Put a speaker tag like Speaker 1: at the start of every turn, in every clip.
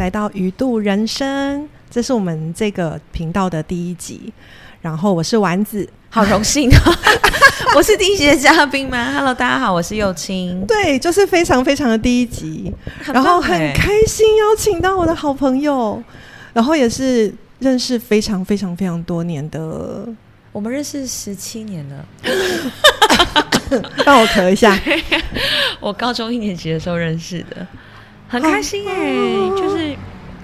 Speaker 1: 来到鱼度人生，这是我们这个频道的第一集。然后我是丸子，
Speaker 2: 好荣幸，我是第一集的嘉宾吗？Hello，大家好，我是幼青。
Speaker 1: 对，就是非常非常的第一集，然后很开心邀请到我的好朋友，然后也是认识非常非常非常多年的，
Speaker 2: 我们认识十七年了。
Speaker 1: 让我咳一下，
Speaker 2: 我高中一年级的时候认识的，很开心哎，就是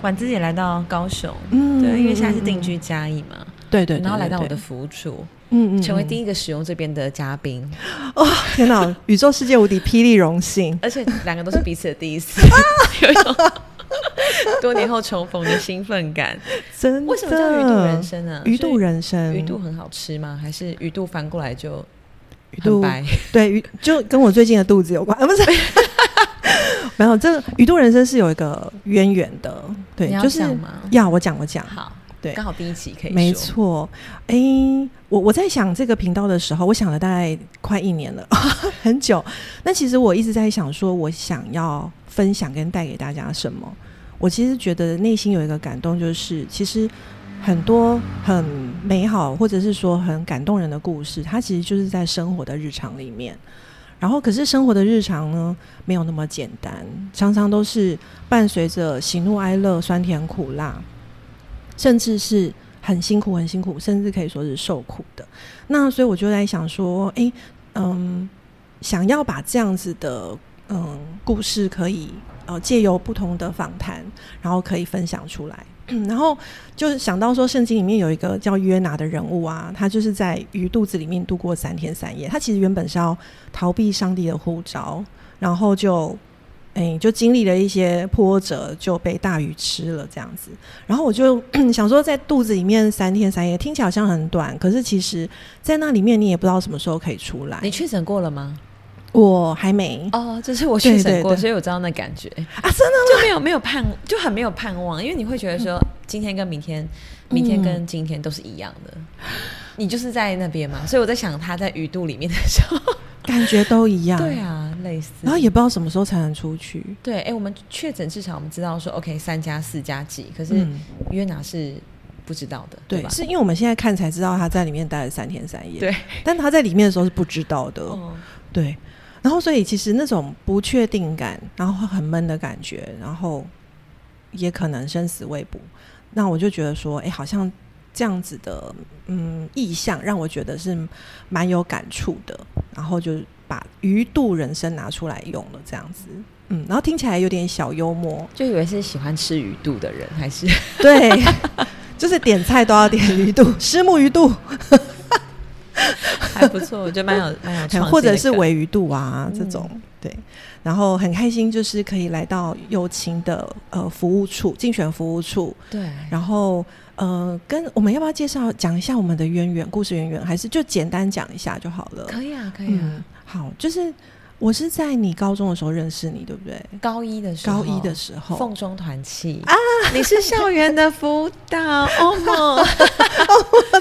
Speaker 2: 婉子也来到高雄，嗯，对，因为现在是定居嘉义嘛。
Speaker 1: 对对，
Speaker 2: 然后来到我的服务处，嗯嗯，成为第一个使用这边的嘉宾。
Speaker 1: 哦，天哪！宇宙世界无敌霹雳荣幸，
Speaker 2: 而且两个都是彼此的第一次，有一种多年后重逢的兴奋感。
Speaker 1: 真的？
Speaker 2: 为什么叫鱼肚人生呢？
Speaker 1: 鱼肚人生，
Speaker 2: 鱼肚很好吃吗？还是鱼肚翻过来就鱼肚白？
Speaker 1: 对，鱼就跟我最近的肚子有关。不是，没有，这鱼肚人生是有一个渊源的。对，就是要我讲，我讲
Speaker 2: 好。对，刚好第一期可以
Speaker 1: 没错。哎，我我在想这个频道的时候，我想了大概快一年了，很久。那其实我一直在想，说我想要分享跟带给大家什么。我其实觉得内心有一个感动，就是其实很多很美好，或者是说很感动人的故事，它其实就是在生活的日常里面。然后，可是生活的日常呢，没有那么简单，常常都是伴随着喜怒哀乐、酸甜苦辣。甚至是很辛苦、很辛苦，甚至可以说是受苦的。那所以我就在想说，哎，嗯，想要把这样子的嗯故事，可以呃借由不同的访谈，然后可以分享出来。然后就是想到说，圣经里面有一个叫约拿的人物啊，他就是在鱼肚子里面度过三天三夜。他其实原本是要逃避上帝的呼召，然后就。哎，就经历了一些波折，就被大鱼吃了这样子。然后我就 想说，在肚子里面三天三夜，听起来好像很短，可是其实，在那里面你也不知道什么时候可以出来。
Speaker 2: 你确诊过了吗？
Speaker 1: 我还没。
Speaker 2: 哦，就是我确诊过，所以我知道那感觉
Speaker 1: 啊，真的
Speaker 2: 就没有没有盼，就很没有盼望，因为你会觉得说，今天跟明天，明天跟今天都是一样的。你就是在那边嘛，所以我在想他在鱼肚里面的时候。
Speaker 1: 感觉都一样，
Speaker 2: 对啊，类似，
Speaker 1: 然后也不知道什么时候才能出去。
Speaker 2: 对，哎，我们确诊至少我们知道说，OK，三加四加几，可是约拿是不知道的，对吧？
Speaker 1: 是因为我们现在看才知道他在里面待了三天三夜，
Speaker 2: 对，
Speaker 1: 但他在里面的时候是不知道的，哦对。然后所以其实那种不确定感，然后很闷的感觉，然后也可能生死未卜。那我就觉得说，哎，好像。这样子的嗯意象让我觉得是蛮有感触的，然后就把鱼肚人生拿出来用了，这样子，嗯，然后听起来有点小幽默，
Speaker 2: 就以为是喜欢吃鱼肚的人，还是
Speaker 1: 对，就是点菜都要点鱼肚，虱目鱼肚，
Speaker 2: 还不错，我觉得蛮有 蛮有，
Speaker 1: 或者是维鱼度啊这种，对，然后很开心，就是可以来到友情的呃服务处，竞选服务处，
Speaker 2: 对，
Speaker 1: 然后。呃，跟我们要不要介绍讲一下我们的渊源故事渊源，还是就简单讲一下就好了？
Speaker 2: 可以啊，可以啊。
Speaker 1: 好，就是我是在你高中的时候认识你，对不对？
Speaker 2: 高一的时候，
Speaker 1: 高一的时候，
Speaker 2: 凤中团契。啊，你是校园的辅导。哦。吗？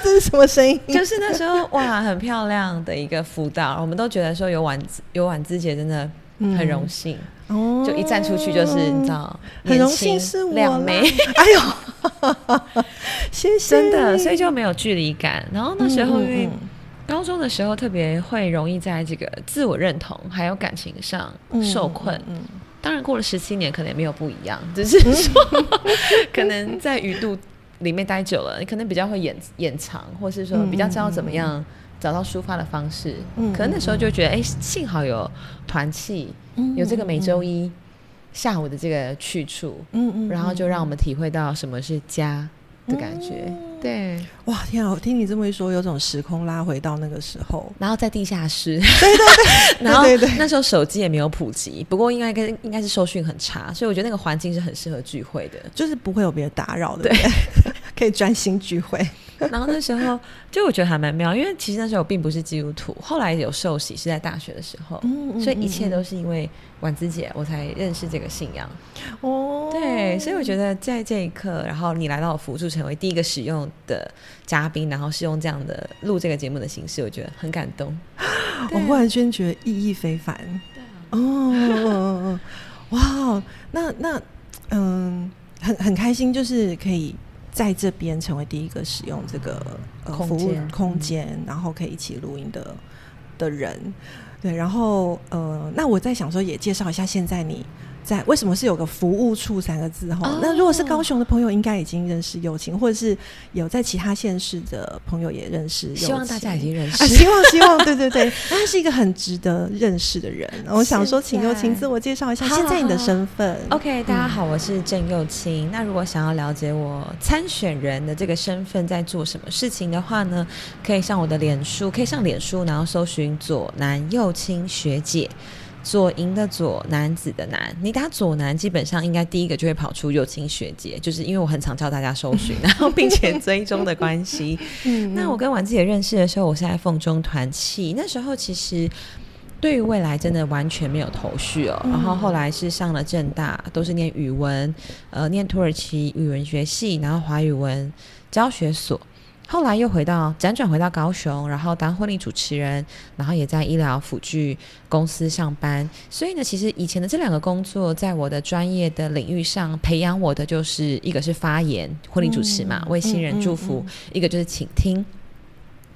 Speaker 1: 这是什么声音？
Speaker 2: 就是那时候哇，很漂亮的一个辅导，我们都觉得说有婉有婉之姐真的很荣幸。哦，就一站出去就是你知道，
Speaker 1: 很荣幸是我
Speaker 2: 两枚，
Speaker 1: 哎呦，谢谢，
Speaker 2: 真的，所以就没有距离感。然后那时候因为高中的时候特别会容易在这个自我认同还有感情上受困。嗯，当然过了十七年可能也没有不一样，只是说可能在鱼肚里面待久了，你可能比较会掩掩藏，或是说比较知道怎么样。找到抒发的方式，嗯，可能那时候就觉得，哎，幸好有团契，有这个每周一下午的这个去处，嗯嗯，然后就让我们体会到什么是家的感觉，对，
Speaker 1: 哇，天啊！我听你这么一说，有种时空拉回到那个时候，
Speaker 2: 然后在地下室，
Speaker 1: 对对 对，
Speaker 2: 然后那时候手机也没有普及，不过应该跟应该是收讯很差，所以我觉得那个环境是很适合聚会的，
Speaker 1: 就是不会有别人打扰的，对。可以专心聚会。
Speaker 2: 然后那时候就我觉得还蛮妙，因为其实那时候我并不是基督徒，后来有受洗是在大学的时候，所以一切都是因为婉子姐我才认识这个信仰。哦，对，所以我觉得在这一刻，然后你来到辅助成为第一个使用的嘉宾，然后是用这样的录这个节目的形式，我觉得很感动。
Speaker 1: 我忽然间觉得意义非凡。对啊，哦，哇，那那嗯。很很开心，就是可以在这边成为第一个使用这个呃服务空间，然后可以一起录音的的人。对，然后呃，那我在想说，也介绍一下现在你。在为什么是有个服务处三个字哈？那如果是高雄的朋友，应该已经认识友情，或者是有在其他县市的朋友也认识。
Speaker 2: 希望大家已经认识。
Speaker 1: 希望希望对对对，他是一个很值得认识的人。我想说，请友情自我介绍一下，现在你的身份。
Speaker 2: OK，大家好，我是郑幼清。那如果想要了解我参选人的这个身份在做什么事情的话呢，可以上我的脸书，可以上脸书，然后搜寻左南右青学姐。左营的左，男子的男，你打左男，基本上应该第一个就会跑出友情学姐，就是因为我很常教大家搜寻，然后并且追踪的关系。那我跟婉自己认识的时候，我是在凤中团契，那时候其实对于未来真的完全没有头绪哦。然后后来是上了正大，都是念语文，呃，念土耳其语文学系，然后华语文教学所。后来又回到辗转回到高雄，然后当婚礼主持人，然后也在医疗辅具公司上班。所以呢，其实以前的这两个工作，在我的专业的领域上培养我的，就是一个是发言，婚礼主持嘛，为新人祝福；一个就是倾听。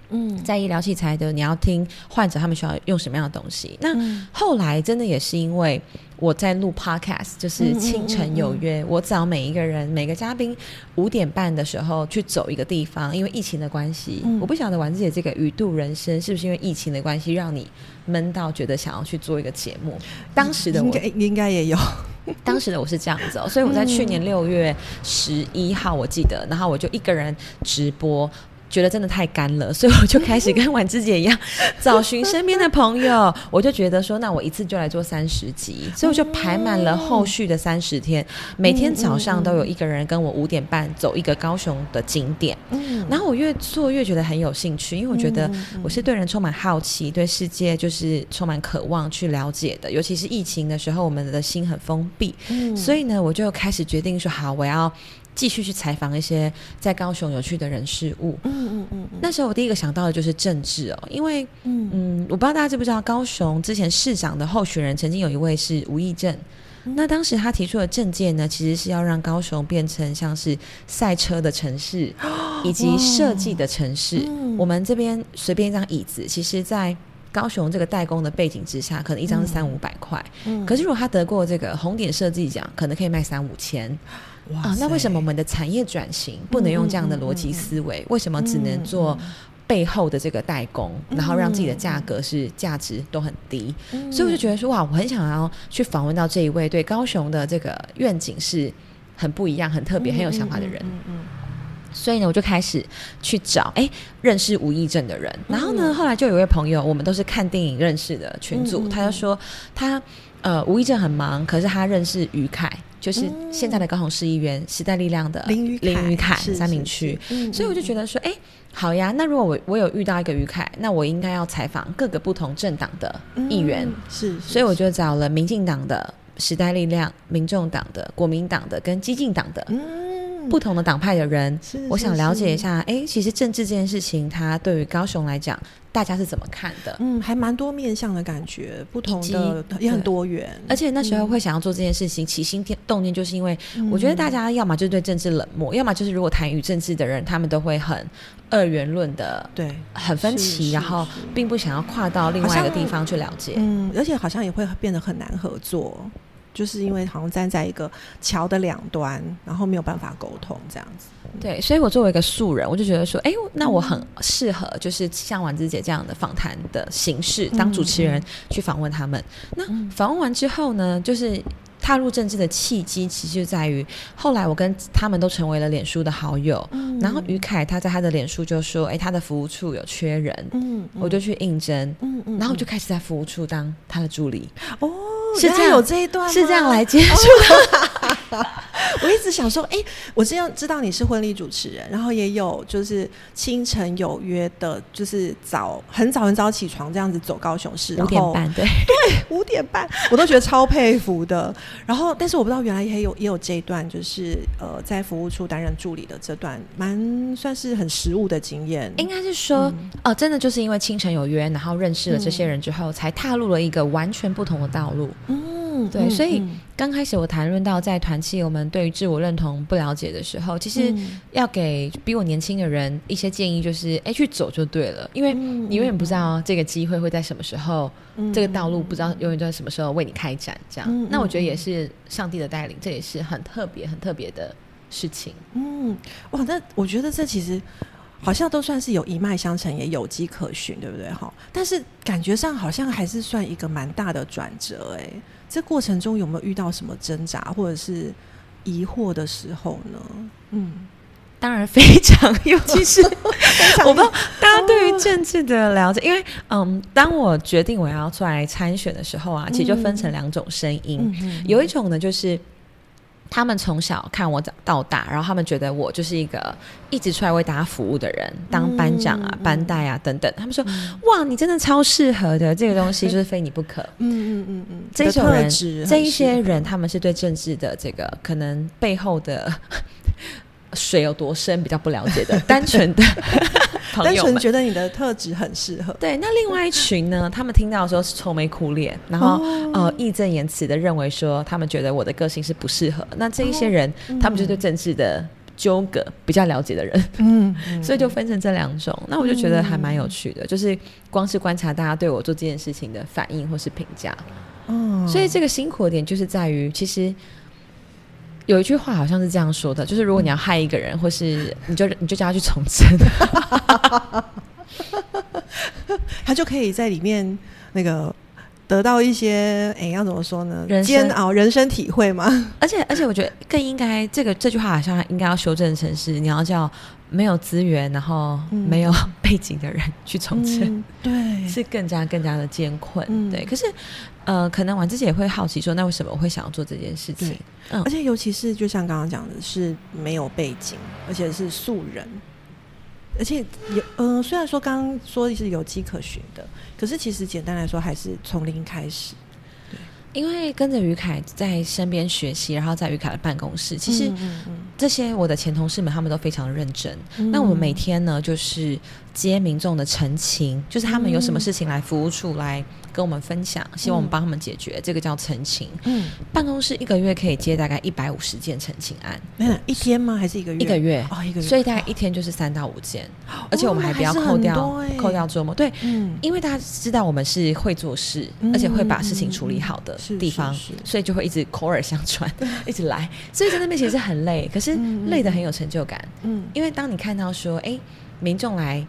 Speaker 2: 嗯，在医疗器材的，你要听患者他们需要用什么样的东西。那后来真的也是因为我在录 podcast，就是清晨有约，我找每一个人每个嘉宾五点半的时候去走一个地方，因为疫情的关系，我不晓得丸子姐这个鱼度人生是不是因为疫情的关系让你闷到觉得想要去做一个节目。当时的我
Speaker 1: 应该也有，
Speaker 2: 当时的我是这样子哦，所以我在去年六月十一号我记得，然后我就一个人直播。觉得真的太干了，所以我就开始跟婉芝姐一样，找寻身边的朋友。我就觉得说，那我一次就来做三十集，所以我就排满了后续的三十天，每天早上都有一个人跟我五点半走一个高雄的景点。嗯，然后我越做越觉得很有兴趣，因为我觉得我是对人充满好奇，对世界就是充满渴望去了解的。尤其是疫情的时候，我们的心很封闭，所以呢，我就开始决定说，好，我要。继续去采访一些在高雄有趣的人事物。嗯嗯嗯。那时候我第一个想到的就是政治哦，因为嗯嗯，我不知道大家知不知道，高雄之前市长的候选人曾经有一位是吴益正。那当时他提出的政见呢，其实是要让高雄变成像是赛车的城市，以及设计的城市。我们这边随便一张椅子，其实在高雄这个代工的背景之下，可能一张是三五百块。嗯。可是如果他得过这个红点设计奖，可能可以卖三五千。啊，那为什么我们的产业转型不能用这样的逻辑思维？为什么只能做背后的这个代工，然后让自己的价格是价值都很低？所以我就觉得说，哇，我很想要去访问到这一位对高雄的这个愿景是很不一样、很特别、很有想法的人。嗯嗯。所以呢，我就开始去找哎认识吴义正的人。然后呢，后来就有一位朋友，我们都是看电影认识的群组，他就说他呃吴义正很忙，可是他认识于凯。就是现在的高雄市议员时代力量的
Speaker 1: 林
Speaker 2: 林宇凯三明区，所以我就觉得说，哎，好呀，那如果我我有遇到一个于凯，那我应该要采访各个不同政党的议员，
Speaker 1: 是，
Speaker 2: 所以我就找了民进党的时代力量、民众党的、国民党的跟激进党的。不同的党派的人，我想了解一下。哎，其实政治这件事情，它对于高雄来讲，大家是怎么看的？
Speaker 1: 嗯，还蛮多面向的感觉，不同的也很多元。
Speaker 2: 而且那时候会想要做这件事情，起心动念就是因为我觉得大家要么就是对政治冷漠，要么就是如果谈与政治的人，他们都会很二元论的，
Speaker 1: 对，
Speaker 2: 很分歧，然后并不想要跨到另外一个地方去了解。
Speaker 1: 嗯，而且好像也会变得很难合作。就是因为好像站在一个桥的两端，然后没有办法沟通这样子。
Speaker 2: 对，所以我作为一个素人，我就觉得说，哎，那我很适合，就是像婉芝姐这样的访谈的形式，当主持人去访问他们。那访问完之后呢，就是踏入政治的契机，其实就在于后来我跟他们都成为了脸书的好友。然后于凯他在他的脸书就说，哎，他的服务处有缺人，嗯，我就去应征，嗯嗯，然后我就开始在服务处当他的助理。哦。
Speaker 1: 是这样有这一段，
Speaker 2: 是这样来结束
Speaker 1: 的。我一直想说，哎，我这样知道你是婚礼主持人，然后也有就是清晨有约的，就是早很早很早起床这样子走高雄市，
Speaker 2: 五点半，对
Speaker 1: 对，五点半，我都觉得超佩服的。然后，但是我不知道原来也有也有这一段，就是呃，在服务处担任助理的这段，蛮算是很实务的经验。
Speaker 2: 应该是说，哦，真的就是因为清晨有约，然后认识了这些人之后，才踏入了一个完全不同的道路。嗯。嗯，对，所以刚开始我谈论到在团契，我们对于自我认同不了解的时候，其实要给比我年轻的人一些建议，就是哎，去走就对了，因为你永远不知道这个机会会在什么时候，这个道路不知道永远在什么时候为你开展。这样，那我觉得也是上帝的带领，这也是很特别、很特别的事情。
Speaker 1: 嗯，哇，那我觉得这其实。好像都算是有一脉相承，也有迹可循，对不对？哈，但是感觉上好像还是算一个蛮大的转折，哎，这过程中有没有遇到什么挣扎或者是疑惑的时候呢？
Speaker 2: 嗯，当然非常，尤其是我不知道大家对于政治的了解，因为嗯，当我决定我要出来参选的时候啊，其实就分成两种声音，有一种呢就是。他们从小看我长到大，然后他们觉得我就是一个一直出来为大家服务的人，当班长啊、班带啊等等。他们说：“哇，你真的超适合的，这个东西就是非你不可。”嗯嗯嗯嗯，这种人，这一些人，他们是对政治的这个可能背后的水有多深比较不了解的，单纯的。
Speaker 1: 单纯觉得你的特质很适合。
Speaker 2: 对，那另外一群呢？他们听到的时候是愁眉苦脸，然后呃义正言辞的认为说，他们觉得我的个性是不适合。那这一些人，他们就对政治的纠葛比较了解的人，嗯，所以就分成这两种。那我就觉得还蛮有趣的，就是光是观察大家对我做这件事情的反应或是评价。嗯，所以这个辛苦的点就是在于，其实。有一句话好像是这样说的，就是如果你要害一个人，或是 你就你就叫他去重生，
Speaker 1: 他就可以在里面那个得到一些哎，要怎么说呢？煎熬人生体会吗？
Speaker 2: 而且而且，我觉得更应该这个这句话好像应该要修正成是你要叫没有资源，然后没有背景的人去从政，
Speaker 1: 对，
Speaker 2: 是更加更加的艰困。对，可是。呃，可能我自己也会好奇说，那为什么我会想要做这件事情？
Speaker 1: 嗯，而且尤其是就像刚刚讲的，是没有背景，而且是素人，而且有嗯，虽然说刚刚说是有迹可循的，可是其实简单来说，还是从零开始。
Speaker 2: 因为跟着于凯在身边学习，然后在于凯的办公室，其实这些我的前同事们他们都非常认真。那我们每天呢，就是接民众的陈情，就是他们有什么事情来服务处来。跟我们分享，希望我们帮他们解决，这个叫澄清。嗯，办公室一个月可以接大概一百五十件澄清案。
Speaker 1: 那一天吗？还是一个月？
Speaker 2: 一个月哦，一个月。所以大概一天就是三到五件，而且我们还不要扣掉扣掉周末。对，嗯，因为大家知道我们是会做事，而且会把事情处理好的地方，所以就会一直口耳相传，一直来。所以在那边其实很累，可是累的很有成就感。嗯，因为当你看到说，哎，民众来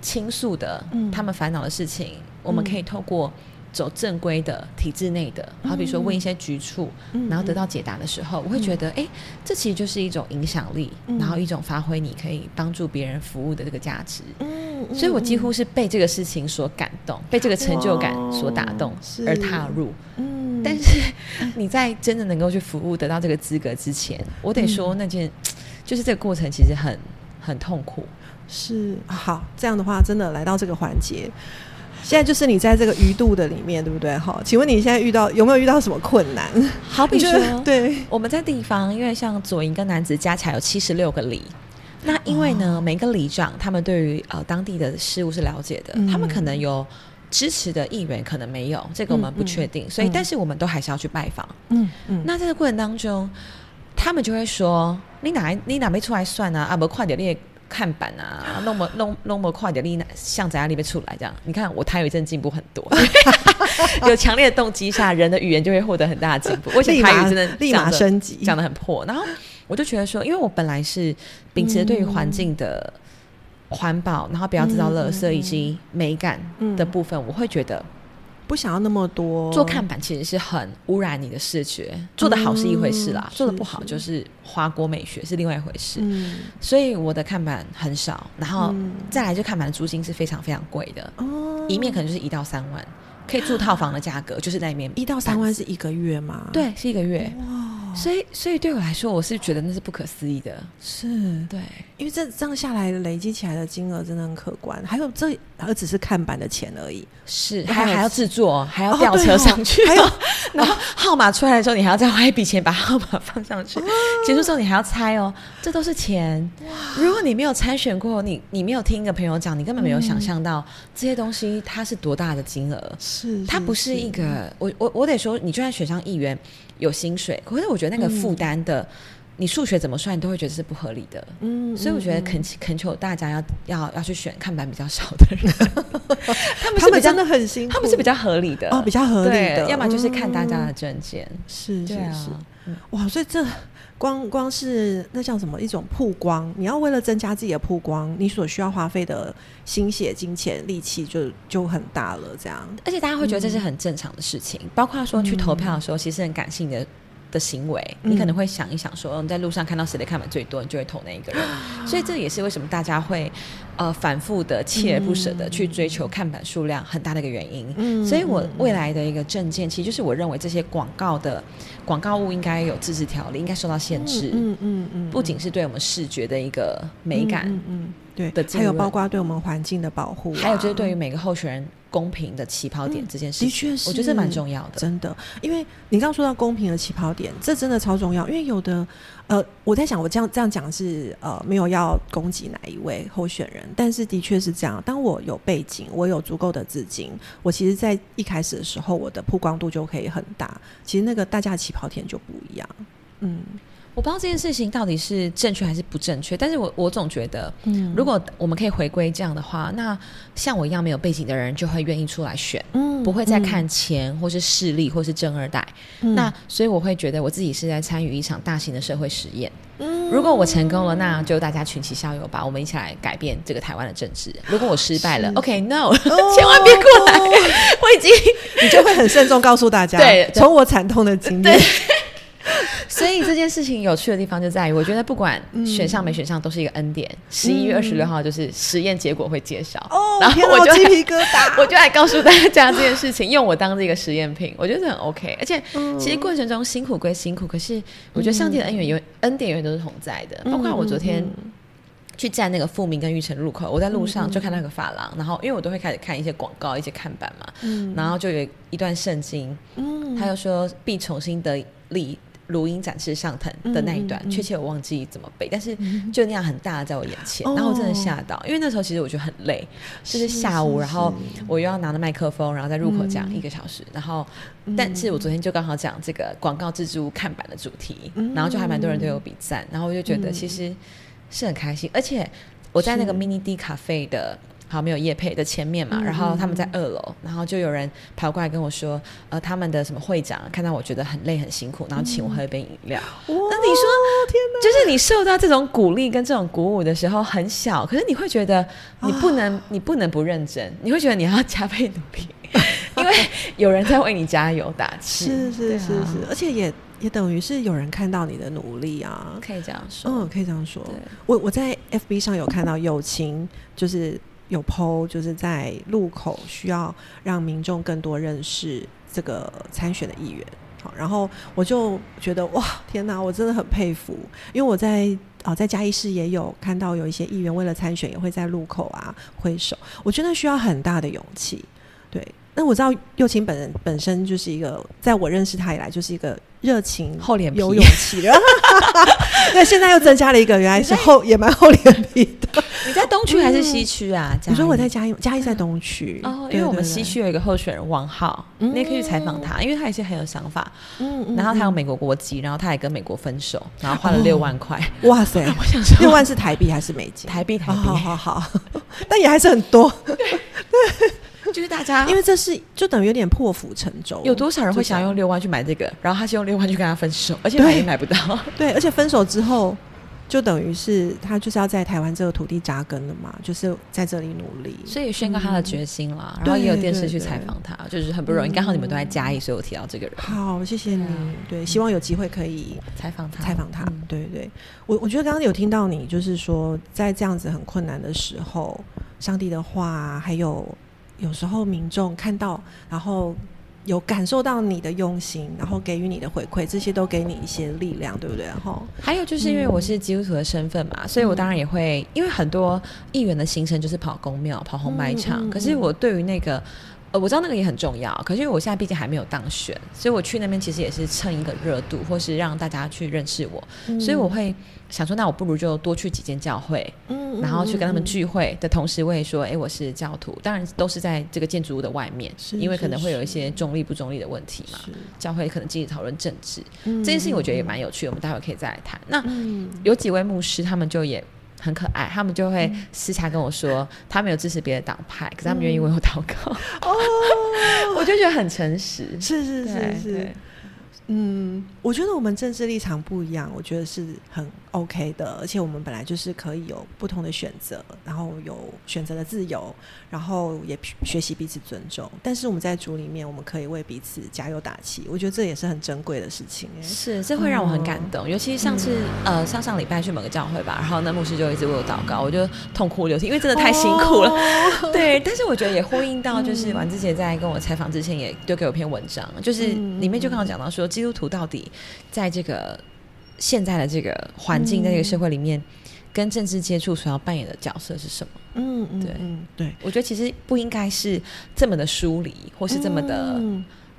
Speaker 2: 倾诉的，他们烦恼的事情。我们可以透过走正规的体制内的，好比说问一些局处，然后得到解答的时候，我会觉得，哎，这其实就是一种影响力，然后一种发挥你可以帮助别人服务的这个价值。嗯，所以我几乎是被这个事情所感动，被这个成就感所打动而踏入。嗯，但是你在真的能够去服务得到这个资格之前，我得说那件就是这个过程其实很很痛苦。
Speaker 1: 是好，这样的话真的来到这个环节。现在就是你在这个鱼肚的里面，对不对？哈，请问你现在遇到有没有遇到什么困难？
Speaker 2: 好比 说，
Speaker 1: 对，
Speaker 2: 我们在地方，因为像左营跟男子加起来有七十六个里，那因为呢，每个里长他们对于呃当地的事物是了解的，他们可能有支持的议员，可能没有，这个我们不确定，所以但是我们都还是要去拜访。嗯嗯，那在这过程当中，他们就会说：“你哪你哪没出来算啊？啊，不快点列。”看板啊，弄么弄弄么快点，立向在里面出来这样。你看我台语真的进步很多，有强烈的动机下，人的语言就会获得很大的进步。我台语真的
Speaker 1: 立马升级，
Speaker 2: 讲的很破。然后我就觉得说，因为我本来是秉持对于环境的环保，然后不要制造垃圾以及美感的部分，我会觉得。
Speaker 1: 不想要那么多
Speaker 2: 做看板，其实是很污染你的视觉。做的好是一回事啦，做的不好就是花国美学是另外一回事。嗯，所以我的看板很少，然后再来就看板的租金是非常非常贵的哦，一面可能就是一到三万，可以住套房的价格就是在里面
Speaker 1: 一到三万是一个月吗？
Speaker 2: 对，是一个月哇。所以所以对我来说，我是觉得那是不可思议的。
Speaker 1: 是
Speaker 2: 对，
Speaker 1: 因为这这样下来累积起来的金额真的很可观。还有这而只是看板的钱而已，
Speaker 2: 是还还要制作，还要吊车上去，
Speaker 1: 还有
Speaker 2: 然后 号码出来的时候，你还要再花一笔钱把号码放上去。结束之后你还要猜哦，这都是钱。如果你没有参选过，你你没有听一个朋友讲，你根本没有想象到这些东西它是多大的金额。
Speaker 1: 是，
Speaker 2: 它不是一个我我我得说，你就算选上议员有薪水，可是我觉得那个负担的，你数学怎么算，你都会觉得是不合理的。嗯，所以我觉得恳恳求大家要要要去选看板比较少的人，
Speaker 1: 他们他们真的很辛苦，
Speaker 2: 他们是比较合理的。
Speaker 1: 哦，比较合理的，
Speaker 2: 要么就是看大家的证件，
Speaker 1: 是是是，哇，所以这。光光是那叫什么一种曝光？你要为了增加自己的曝光，你所需要花费的心血、金钱、力气就就很大了。这样，
Speaker 2: 而且大家会觉得这是很正常的事情。包括说去投票的时候，其实很感性的。的行为，你可能会想一想，说你在路上看到谁的看板最多，你就会投那一个人。所以这也是为什么大家会呃反复的锲而不舍的去追求看板数量很大的一个原因。所以我未来的一个证件，其实就是我认为这些广告的广告物应该有自治条例，应该受到限制。嗯嗯嗯，不仅是对我们视觉的一个美感，嗯
Speaker 1: 对，还有包括对我们环境的保护，
Speaker 2: 还有就是对于每个候选人。公平的起跑点这件事情，
Speaker 1: 的确是，
Speaker 2: 我觉得这蛮重要的，
Speaker 1: 真的。因为你刚刚说到公平的起跑点，这真的超重要。因为有的，呃，我在想，我这样这样讲是呃，没有要攻击哪一位候选人，但是的确是这样。当我有背景，我有足够的资金，我其实，在一开始的时候，我的曝光度就可以很大。其实那个大家的起跑点就不一样，嗯。
Speaker 2: 我不知道这件事情到底是正确还是不正确，但是我我总觉得，嗯，如果我们可以回归这样的话，那像我一样没有背景的人就会愿意出来选，嗯，不会再看钱或是势力或是正二代，那所以我会觉得我自己是在参与一场大型的社会实验，嗯，如果我成功了，那就大家群起效尤吧，我们一起来改变这个台湾的政治。如果我失败了，OK，No，千万别过来，我已经
Speaker 1: 你就会很慎重告诉大家，
Speaker 2: 对，
Speaker 1: 从我惨痛的经历。
Speaker 2: 所以这件事情有趣的地方就在于，我觉得不管选上没选上，都是一个恩典。十一月二十六号就是实验结果会揭晓，
Speaker 1: 然后我就鸡皮疙瘩，
Speaker 2: 我就来告诉大家这件事情，用我当这个实验品，我觉得很 OK。而且其实过程中辛苦归辛苦，可是我觉得上帝的恩怨有恩典永远都是同在的。包括我昨天去站那个富民跟玉成入口，我在路上就看到一个发廊，然后因为我都会开始看一些广告、一些看板嘛，然后就有一段圣经，嗯他就说必重新得力。录音展示上腾的那一段，确切我忘记怎么背，但是就那样很大的在我眼前，然后我真的吓到，因为那时候其实我觉得很累，就是下午，然后我又要拿着麦克风，然后在入口讲一个小时，然后，但是我昨天就刚好讲这个广告蜘蛛看板的主题，然后就还蛮多人对我比赞，然后我就觉得其实是很开心，而且我在那个 mini D 咖啡的。好，没有叶配的前面嘛，然后他们在二楼，然后就有人跑过来跟我说，呃，他们的什么会长看到我觉得很累很辛苦，然后请我喝一杯饮料。那你说，天哪，就是你受到这种鼓励跟这种鼓舞的时候很小，可是你会觉得你不能，你不能不认真，你会觉得你要加倍努力，因为有人在为你加油打气。
Speaker 1: 是是是是，而且也也等于是有人看到你的努力啊，
Speaker 2: 可以这样说，
Speaker 1: 嗯，可以这样说。我我在 FB 上有看到友情，就是。有 PO 就是在路口需要让民众更多认识这个参选的议员，好，然后我就觉得哇，天哪，我真的很佩服，因为我在啊在嘉义市也有看到有一些议员为了参选也会在路口啊挥手，我真的需要很大的勇气，对。那我知道幼晴本人本身就是一个，在我认识他以来就是一个热情、
Speaker 2: 厚脸皮、
Speaker 1: 有勇气的。那现在又增加了一个，原来是厚也蛮厚脸皮的。
Speaker 2: 你在东区还是西区啊？
Speaker 1: 你说我在嘉义，嘉义在东区
Speaker 2: 哦。因为我们西区有一个候选人王浩，你也可以去采访他，因为他也是很有想法。嗯然后他有美国国籍，然后他也跟美国分手，然后花了六万块。
Speaker 1: 哇塞！我想说，六万是台币还是美金？
Speaker 2: 台币，台币。
Speaker 1: 好好好，但也还是很多。对。
Speaker 2: 就是大家，
Speaker 1: 因为这是就等于有点破釜沉舟。
Speaker 2: 有多少人会想用六万去买这个？然后他是用六万去跟他分手，而且买也买不到。
Speaker 1: 对，而且分手之后，就等于是他就是要在台湾这个土地扎根了嘛，就是在这里努力，
Speaker 2: 所以宣告他的决心了。然后也有电视去采访他，就是很不容易。刚好你们都在嘉义，所以我提到这个人。
Speaker 1: 好，谢谢你。对，希望有机会可以
Speaker 2: 采访他。
Speaker 1: 采访他。对对，我我觉得刚刚有听到你，就是说在这样子很困难的时候，上帝的话还有。有时候民众看到，然后有感受到你的用心，然后给予你的回馈，这些都给你一些力量，对不对？哈，
Speaker 2: 还有就是因为我是基督徒的身份嘛，所以我当然也会，因为很多议员的行程就是跑公庙、跑红白场，可是我对于那个。呃，我知道那个也很重要，可是因为我现在毕竟还没有当选，所以我去那边其实也是蹭一个热度，或是让大家去认识我，所以我会想说，那我不如就多去几间教会，嗯，然后去跟他们聚会的同时，我也说，哎，我是教徒，当然都是在这个建筑物的外面，因为可能会有一些中立不中立的问题嘛，教会可能积极讨论政治，这件事情我觉得也蛮有趣，我们待会可以再来谈。那有几位牧师，他们就也。很可爱，他们就会私下跟我说，他们有支持别的党派，可是他们愿意为我祷告。哦，我就觉得很诚实，
Speaker 1: 是是是是。嗯，我觉得我们政治立场不一样，我觉得是很 OK 的，而且我们本来就是可以有不同的选择，然后有选择的自由，然后也学习彼此尊重。但是我们在组里面，我们可以为彼此加油打气，我觉得这也是很珍贵的事情。
Speaker 2: 是，这会让我很感动。尤其上次呃上上礼拜去某个教会吧，然后那牧师就一直为我祷告，我就痛哭流涕，因为真的太辛苦了。对，但是我觉得也呼应到，就是婉之姐在跟我采访之前也丢给我篇文章，就是里面就刚刚讲到说。基督徒到底在这个现在的这个环境，在这个社会里面，跟政治接触所要扮演的角色是什么？嗯嗯，对，对，我觉得其实不应该是这么的疏离，或是这么的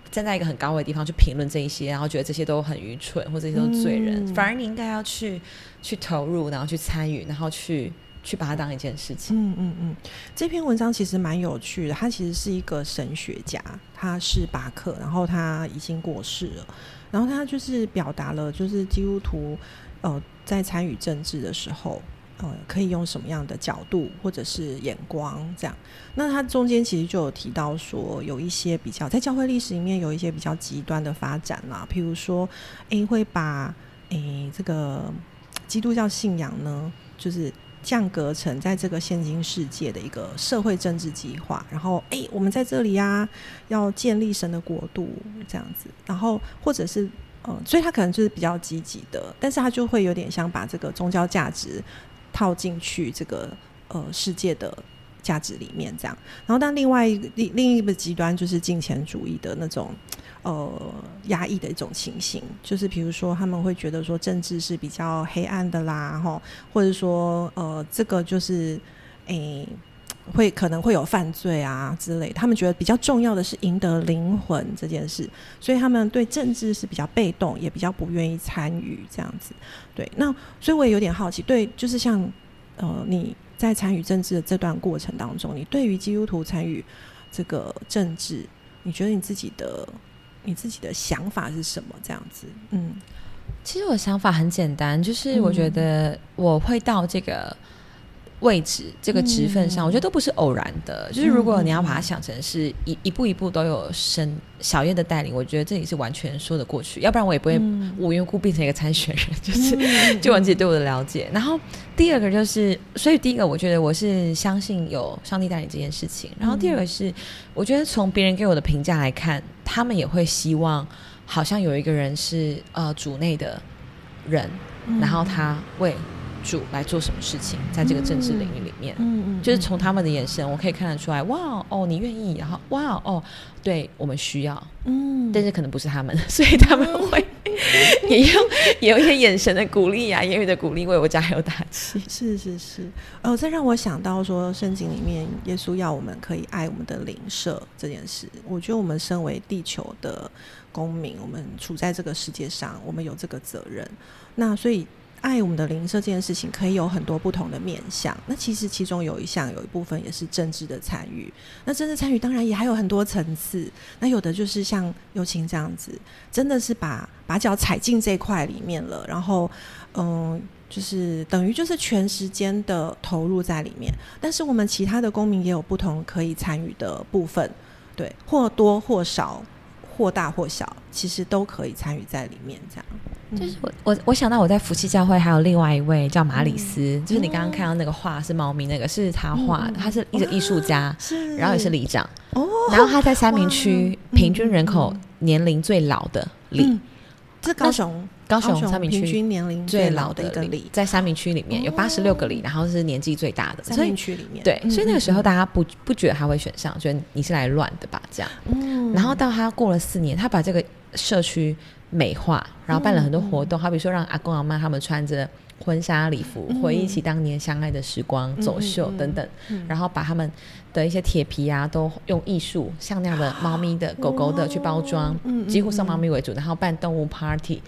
Speaker 2: 站在一个很高的地方去评论这一些，然后觉得这些都很愚蠢，或者这些都是罪人。反而你应该要去去投入，然后去参与，然后去。去把它当一件事情。嗯嗯
Speaker 1: 嗯，这篇文章其实蛮有趣的。他其实是一个神学家，他是巴克，然后他已经过世了。然后他就是表达了，就是基督徒呃在参与政治的时候，呃可以用什么样的角度或者是眼光这样。那他中间其实就有提到说，有一些比较在教会历史里面有一些比较极端的发展啦，譬如说，诶会把诶这个基督教信仰呢，就是。降格成在这个现今世界的一个社会政治计划，然后哎，我们在这里呀，要建立神的国度这样子，然后或者是嗯，所以他可能就是比较积极的，但是他就会有点像把这个宗教价值套进去这个呃世界的价值里面这样，然后但另外一个另另一个极端就是金钱主义的那种。呃，压抑的一种情形，就是比如说，他们会觉得说政治是比较黑暗的啦，哈，或者说，呃，这个就是，诶，会可能会有犯罪啊之类。他们觉得比较重要的是赢得灵魂这件事，所以他们对政治是比较被动，也比较不愿意参与这样子。对，那所以我也有点好奇，对，就是像呃，你在参与政治的这段过程当中，你对于基督徒参与这个政治，你觉得你自己的？你自己的想法是什么？这样子，嗯，
Speaker 2: 其实我的想法很简单，就是我觉得我会到这个。位置这个职分上，我觉得都不是偶然的。就是如果你要把它想成是一一步一步都有生小叶的带领，我觉得这里是完全说得过去。要不然我也不会无缘无故变成一个参选人。就是就我自己对我的了解。然后第二个就是，所以第一个我觉得我是相信有上帝带领这件事情。然后第二个是，我觉得从别人给我的评价来看，他们也会希望好像有一个人是呃主内的人，然后他为。主来做什么事情，在这个政治领域里面，嗯嗯，就是从他们的眼神，我可以看得出来，哇哦，你愿意，然后哇哦，对我们需要，嗯，但是可能不是他们，所以他们会也用也有一些眼神的鼓励啊，言语的鼓励，为我加油打气。
Speaker 1: 是是是，哦，这让我想到说，圣经里面耶稣要我们可以爱我们的邻舍这件事。我觉得我们身为地球的公民，我们处在这个世界上，我们有这个责任。那所以。爱我们的邻舍这件事情可以有很多不同的面向。那其实其中有一项有一部分也是政治的参与。那政治参与当然也还有很多层次。那有的就是像友情这样子，真的是把把脚踩进这块里面了。然后，嗯，就是等于就是全时间的投入在里面。但是我们其他的公民也有不同可以参与的部分，对，或多或少，或大或小，其实都可以参与在里面，这样。
Speaker 2: 就是我我我想到我在福气教会还有另外一位叫马里斯，就是你刚刚看到那个画是猫咪那个是他画的，他是一个艺术家，然后也是里长，然后他在三明区平均人口年龄最老的里。
Speaker 1: 这高雄，
Speaker 2: 高雄三明区
Speaker 1: 平均年龄最老的一个里，
Speaker 2: 在三明区里面有八十六个里，然后是年纪最大的
Speaker 1: 三明区里面。
Speaker 2: 对，所以那个时候大家不不觉得他会选上，觉得你是来乱的吧？这样。嗯。然后到他过了四年，他把这个社区美化，然后办了很多活动，好比说让阿公阿妈他们穿着。婚纱礼服，回忆起当年相爱的时光，走秀等等，然后把他们的一些铁皮啊，都用艺术像那样的猫咪的、狗狗的去包装，几乎送猫咪为主，然后办动物 party，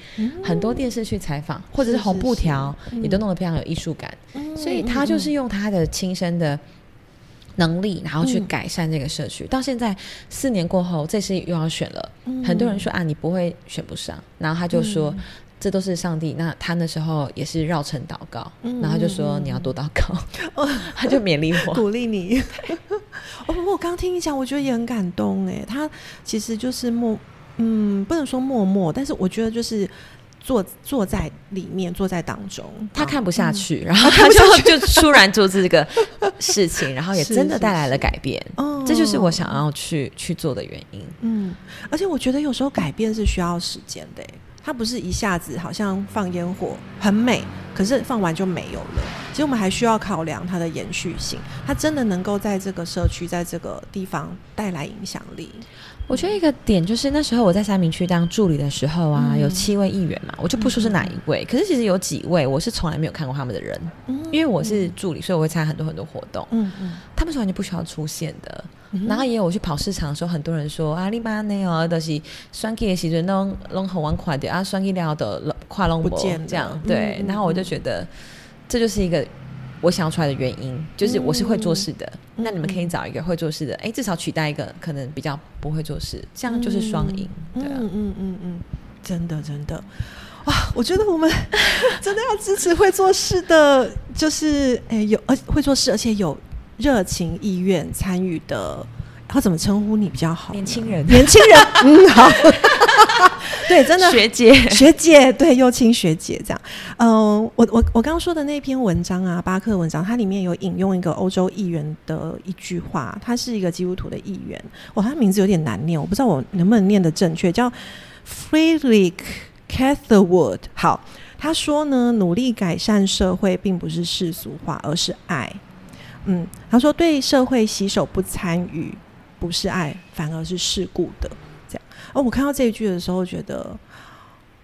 Speaker 2: 很多电视去采访，或者是红布条，也都弄得非常有艺术感。所以他就是用他的亲身的能力，然后去改善这个社区。到现在四年过后，这次又要选了，很多人说啊，你不会选不上，然后他就说。这都是上帝。那他那时候也是绕城祷告，然后就说你要多祷告，他就勉励我，
Speaker 1: 鼓励你。哦，我刚听你讲，我觉得也很感动哎。他其实就是默，嗯，不能说默默，但是我觉得就是坐坐在里面，坐在当中，
Speaker 2: 他看不下去，然后他就就突然做这个事情，然后也真的带来了改变。哦，这就是我想要去去做的原因。
Speaker 1: 嗯，而且我觉得有时候改变是需要时间的。它不是一下子好像放烟火很美，可是放完就没有了。其实我们还需要考量它的延续性，它真的能够在这个社区、在这个地方带来影响力。
Speaker 2: 我觉得一个点就是那时候我在三明区当助理的时候啊，有七位议员嘛，我就不说是哪一位，可是其实有几位我是从来没有看过他们的人，因为我是助理，所以我会参加很多很多活动。嗯嗯，他们是完全不需要出现的。然后也有我去跑市场的时候，很多人说啊，你妈那哦，都是双 K 的时阵弄弄很玩快的啊，双 K 了的跨龙
Speaker 1: 不见
Speaker 2: 这样对。然后我就觉得这就是一个。我想要出来的原因就是我是会做事的，那你们可以找一个会做事的，哎，至少取代一个可能比较不会做事，这样就是双赢。嗯嗯
Speaker 1: 嗯嗯，真的真的，哇！我觉得我们 真的要支持会做事的，就是哎有而会做事，而且有热情意愿参与的。他怎么称呼你比较好？
Speaker 2: 年轻人，
Speaker 1: 年轻人，嗯，好。对，真的
Speaker 2: 学姐，
Speaker 1: 学姐，对，幼青学姐这样。嗯，我我我刚刚说的那篇文章啊，巴克文章，它里面有引用一个欧洲议员的一句话，他是一个基督徒的议员，哇，他名字有点难念，我不知道我能不能念得正确，叫 Friedrich Catherwood。好，他说呢，努力改善社会并不是世俗化，而是爱。嗯，他说对社会洗手不参与不是爱，反而是事故的。这样哦，我看到这一句的时候，觉得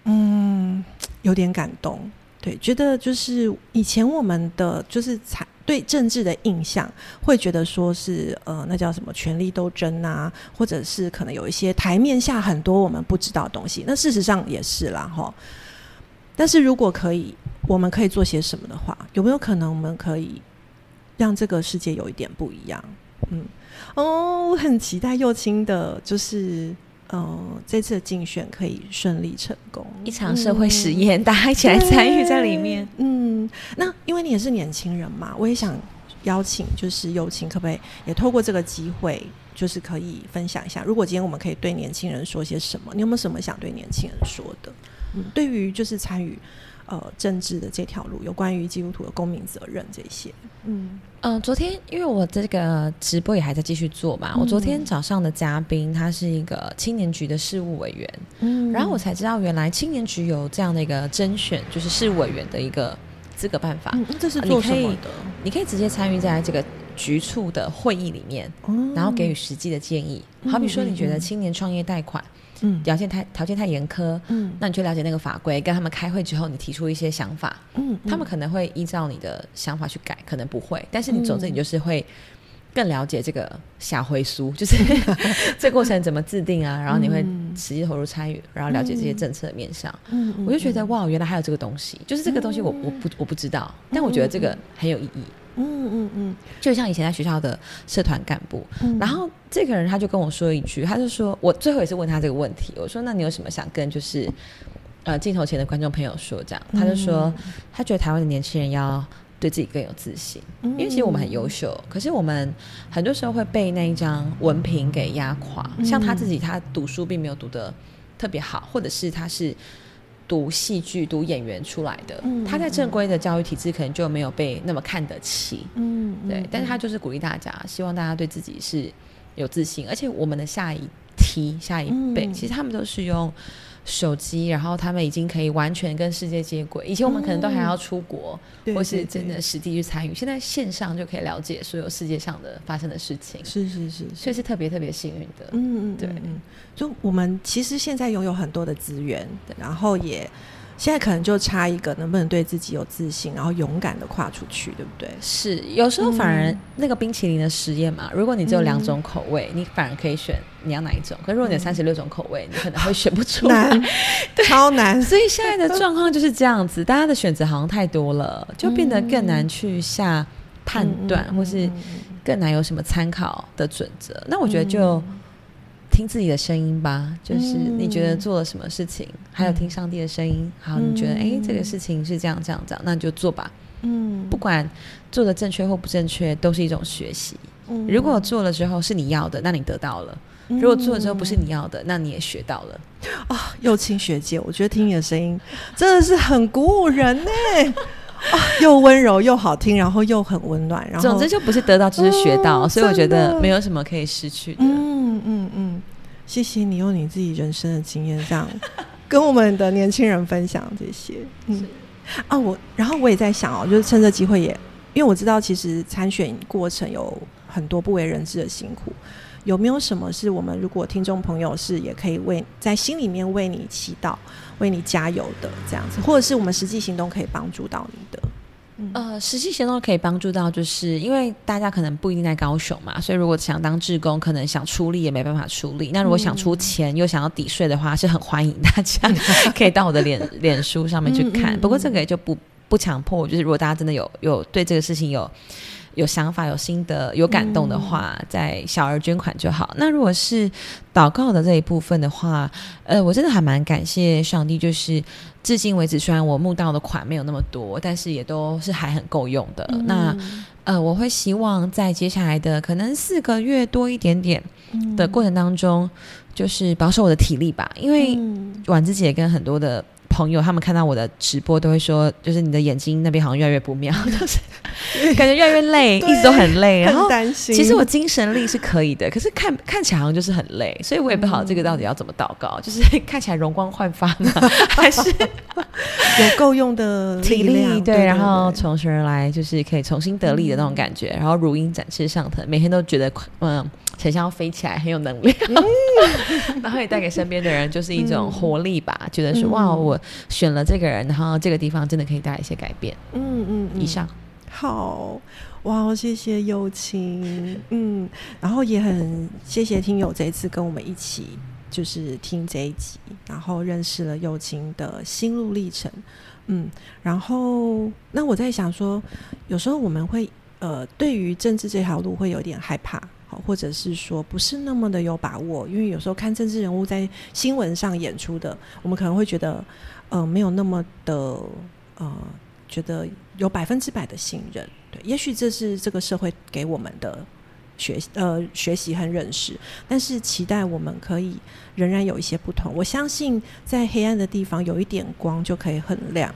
Speaker 1: 嗯有点感动。对，觉得就是以前我们的就是才对政治的印象，会觉得说是呃，那叫什么权力斗争啊，或者是可能有一些台面下很多我们不知道的东西。那事实上也是啦，哈。但是如果可以，我们可以做些什么的话，有没有可能我们可以让这个世界有一点不一样？嗯，哦，我很期待右青的，就是。嗯，这次的竞选可以顺利成功，
Speaker 2: 一场社会实验，大家一起来参与在里面。
Speaker 1: 嗯，那因为你也是年轻人嘛，我也想邀请，就是友情，可不可以也透过这个机会，就是可以分享一下，如果今天我们可以对年轻人说些什么，你有没有什么想对年轻人说的？嗯，对于就是参与。呃，政治的这条路，有关于基督徒的公民责任这些。
Speaker 2: 嗯嗯，昨天因为我这个直播也还在继续做嘛，我昨天早上的嘉宾他是一个青年局的事务委员，嗯，然后我才知道原来青年局有这样的一个甄选，就是事务委员的一个资格办法。
Speaker 1: 嗯，这是做什么的？
Speaker 2: 你可以直接参与在这个局处的会议里面，然后给予实际的建议。好比说，你觉得青年创业贷款。嗯，条件太条件太严苛，嗯，那你去了解那个法规，跟他们开会之后，你提出一些想法，嗯，他们可能会依照你的想法去改，可能不会，但是你总之你就是会更了解这个下回书，就是 这过程怎么制定啊，然后你会实际投入参与，然后了解这些政策的面向，嗯，我就觉得哇，原来还有这个东西，就是这个东西我我不我不知道，但我觉得这个很有意义。嗯嗯嗯，就像以前在学校的社团干部，然后这个人他就跟我说一句，他就说我最后也是问他这个问题，我说那你有什么想跟就是呃镜头前的观众朋友说？这样他就说他觉得台湾的年轻人要对自己更有自信，因为其实我们很优秀，可是我们很多时候会被那一张文凭给压垮。像他自己，他读书并没有读的特别好，或者是他是。读戏剧、读演员出来的，他在正规的教育体制可能就没有被那么看得起。嗯，对，但是他就是鼓励大家，希望大家对自己是有自信。而且我们的下一梯、下一辈，其实他们都是用手机，然后他们已经可以完全跟世界接轨。以前我们可能都还要出国，或是真的实地去参与，现在线上就可以了解所有世界上的发生的事情。
Speaker 1: 是是是，
Speaker 2: 所以是特别特别幸运的。嗯嗯，对，
Speaker 1: 就我们其实现在拥有很多的资源，然后也。现在可能就差一个，能不能对自己有自信，然后勇敢的跨出去，对不对？
Speaker 2: 是，有时候反而那个冰淇淋的实验嘛，如果你只有两种口味，你反而可以选你要哪一种。可如果你有三十六种口味，你可能会选不出来，
Speaker 1: 超难。
Speaker 2: 所以现在的状况就是这样子，大家的选择好像太多了，就变得更难去下判断，或是更难有什么参考的准则。那我觉得就。听自己的声音吧，就是你觉得做了什么事情，还有听上帝的声音。好，你觉得哎，这个事情是这样这样这样，那你就做吧。嗯，不管做的正确或不正确，都是一种学习。嗯，如果做了之后是你要的，那你得到了；如果做了之后不是你要的，那你也学到了。
Speaker 1: 啊，幼青学姐，我觉得听你的声音 真的是很鼓舞人呢。啊，又温柔又好听，然后又很温暖，然后
Speaker 2: 总之就不是得到，就是学到，所以我觉得没有什么可以失去的。
Speaker 1: 谢谢你用你自己人生的经验，这样 跟我们的年轻人分享这些。嗯啊，我然后我也在想哦，就是趁这机会也，因为我知道其实参选过程有很多不为人知的辛苦。有没有什么是我们如果听众朋友是也可以为在心里面为你祈祷、为你加油的这样子，或者是我们实际行动可以帮助到你的？
Speaker 2: 呃，实际行动可以帮助到，就是因为大家可能不一定在高雄嘛，所以如果想当志工，可能想出力也没办法出力。那如果想出钱又想要抵税的话，是很欢迎大家 可以到我的脸脸书上面去看。不过这个也就不不强迫，就是如果大家真的有有对这个事情有。有想法、有心得、有感动的话，在小儿捐款就好。那如果是祷告的这一部分的话，呃，我真的还蛮感谢上帝，就是至今为止，虽然我募到的款没有那么多，但是也都是还很够用的。那呃，我会希望在接下来的可能四个月多一点点的过程当中，就是保守我的体力吧，因为婉之姐跟很多的。朋友他们看到我的直播都会说，就是你的眼睛那边好像越来越不妙，就 是感觉越来越累，一直都很累。然后其实我精神力是可以的，可是看看起来好像就是很累，所以我也不好这个到底要怎么祷告，就是看起来容光焕发呢，还是
Speaker 1: 有够用的体力？
Speaker 2: 对，然后从神而来，就是可以重新得力的那种感觉，然后如鹰展翅上腾，每天都觉得嗯。很像要飞起来，很有能量，然后也带给身边的人就是一种活力吧。觉得说哇，我选了这个人，然后这个地方真的可以带来一些改变。嗯嗯，以上
Speaker 1: 好哇，谢谢友情，嗯，然后也很谢谢听友这一次跟我们一起就是听这一集，然后认识了友情的心路历程。嗯，然后那我在想说，有时候我们会呃，对于政治这条路会有点害怕。或者是说不是那么的有把握，因为有时候看政治人物在新闻上演出的，我们可能会觉得，呃，没有那么的呃，觉得有百分之百的信任。对，也许这是这个社会给我们的学呃学习和认识，但是期待我们可以仍然有一些不同。我相信在黑暗的地方有一点光就可以很亮。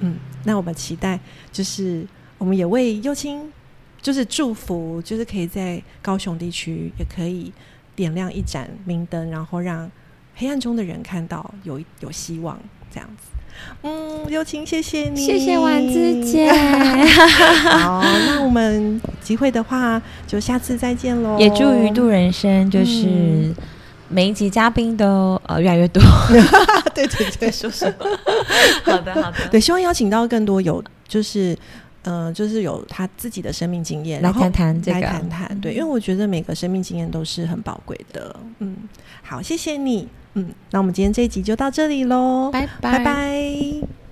Speaker 1: 嗯，那我们期待就是我们也为幼青。就是祝福，就是可以在高雄地区也可以点亮一盏明灯，然后让黑暗中的人看到有有希望，这样子。嗯，有请，谢谢你，
Speaker 2: 谢谢丸子姐。
Speaker 1: 好，那我们机会的话，就下次再见喽。
Speaker 2: 也祝鱼度人生，就是每一集嘉宾都呃越来越多。
Speaker 1: 对 对对，
Speaker 2: 说说。好的好的，
Speaker 1: 对，希望邀请到更多有就是。嗯，就是有他自己的生命经验
Speaker 2: 来谈谈这个，
Speaker 1: 来谈谈对，因为我觉得每个生命经验都是很宝贵的。嗯，好，谢谢你。嗯，那我们今天这一集就到这里喽，
Speaker 2: 拜
Speaker 1: 拜拜拜。